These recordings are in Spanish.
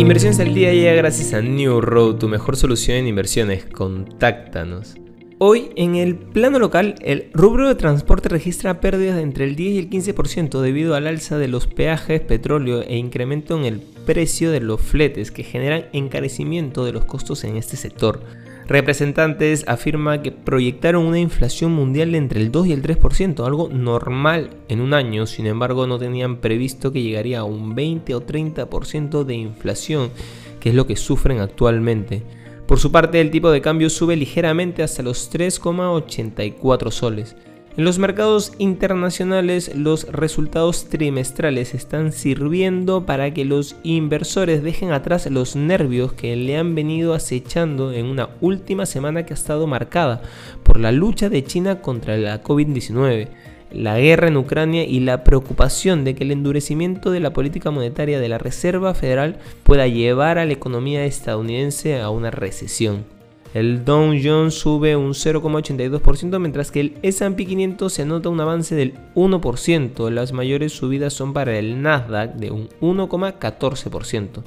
Inversiones al día llega gracias a New Road, tu mejor solución en inversiones. Contáctanos. Hoy, en el plano local, el rubro de transporte registra pérdidas de entre el 10 y el 15% debido al alza de los peajes, petróleo e incremento en el precio de los fletes que generan encarecimiento de los costos en este sector. Representantes afirman que proyectaron una inflación mundial de entre el 2 y el 3%, algo normal en un año, sin embargo no tenían previsto que llegaría a un 20 o 30% de inflación, que es lo que sufren actualmente. Por su parte, el tipo de cambio sube ligeramente hasta los 3,84 soles. En los mercados internacionales los resultados trimestrales están sirviendo para que los inversores dejen atrás los nervios que le han venido acechando en una última semana que ha estado marcada por la lucha de China contra la COVID-19 la guerra en Ucrania y la preocupación de que el endurecimiento de la política monetaria de la Reserva Federal pueda llevar a la economía estadounidense a una recesión. El Dow Jones sube un 0,82%, mientras que el S&P 500 se anota un avance del 1%. Las mayores subidas son para el Nasdaq de un 1,14%.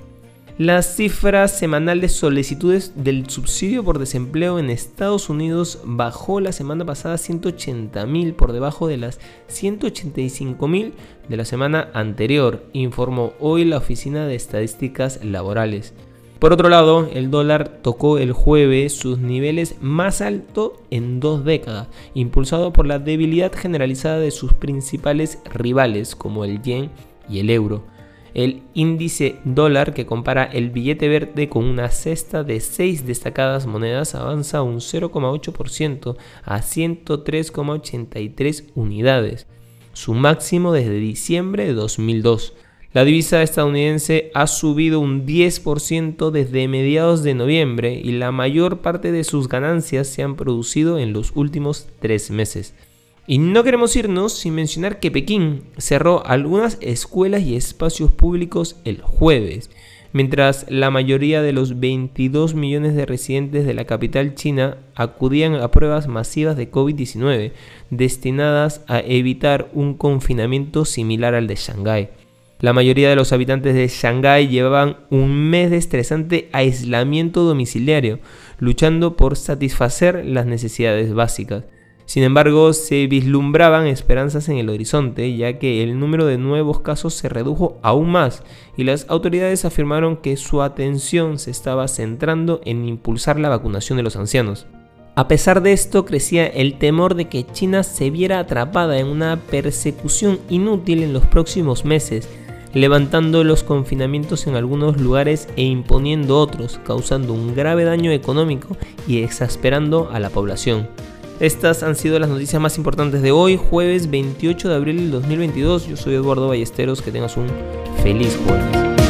La cifra semanal de solicitudes del subsidio por desempleo en Estados Unidos bajó la semana pasada a 180.000 por debajo de las 185.000 de la semana anterior, informó hoy la Oficina de Estadísticas Laborales. Por otro lado, el dólar tocó el jueves sus niveles más altos en dos décadas, impulsado por la debilidad generalizada de sus principales rivales como el yen y el euro. El índice dólar que compara el billete verde con una cesta de seis destacadas monedas avanza un 0,8% a 103,83 unidades, su máximo desde diciembre de 2002. La divisa estadounidense ha subido un 10% desde mediados de noviembre y la mayor parte de sus ganancias se han producido en los últimos tres meses. Y no queremos irnos sin mencionar que Pekín cerró algunas escuelas y espacios públicos el jueves, mientras la mayoría de los 22 millones de residentes de la capital china acudían a pruebas masivas de COVID-19 destinadas a evitar un confinamiento similar al de Shanghái. La mayoría de los habitantes de Shanghái llevaban un mes de estresante aislamiento domiciliario, luchando por satisfacer las necesidades básicas. Sin embargo, se vislumbraban esperanzas en el horizonte, ya que el número de nuevos casos se redujo aún más y las autoridades afirmaron que su atención se estaba centrando en impulsar la vacunación de los ancianos. A pesar de esto, crecía el temor de que China se viera atrapada en una persecución inútil en los próximos meses, levantando los confinamientos en algunos lugares e imponiendo otros, causando un grave daño económico y exasperando a la población. Estas han sido las noticias más importantes de hoy, jueves 28 de abril del 2022. Yo soy Eduardo Ballesteros, que tengas un feliz jueves.